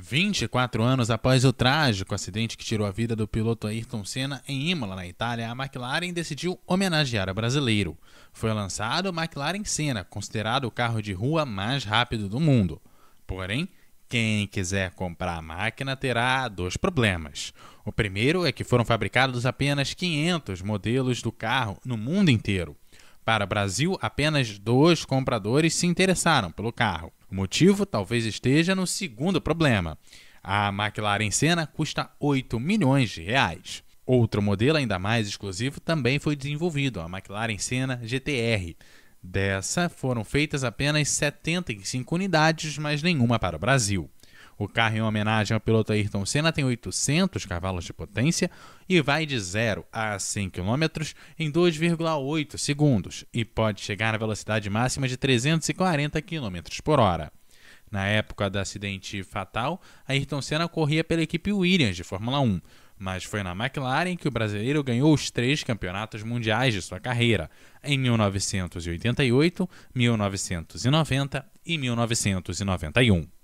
24 anos após o trágico acidente que tirou a vida do piloto Ayrton Senna em Imola, na Itália, a McLaren decidiu homenagear o brasileiro. Foi lançado o McLaren Senna, considerado o carro de rua mais rápido do mundo. Porém, quem quiser comprar a máquina terá dois problemas. O primeiro é que foram fabricados apenas 500 modelos do carro no mundo inteiro. Para Brasil, apenas dois compradores se interessaram pelo carro. O motivo talvez esteja no segundo problema. A McLaren Senna custa 8 milhões de reais. Outro modelo ainda mais exclusivo também foi desenvolvido, a McLaren Senna GTR. Dessa foram feitas apenas 75 unidades, mas nenhuma para o Brasil. O carro, em homenagem ao piloto Ayrton Senna, tem 800 cavalos de potência e vai de 0 a 100 km em 2,8 segundos e pode chegar à velocidade máxima de 340 km por hora. Na época do acidente fatal, Ayrton Senna corria pela equipe Williams de Fórmula 1, mas foi na McLaren que o brasileiro ganhou os três campeonatos mundiais de sua carreira, em 1988, 1990 e 1991.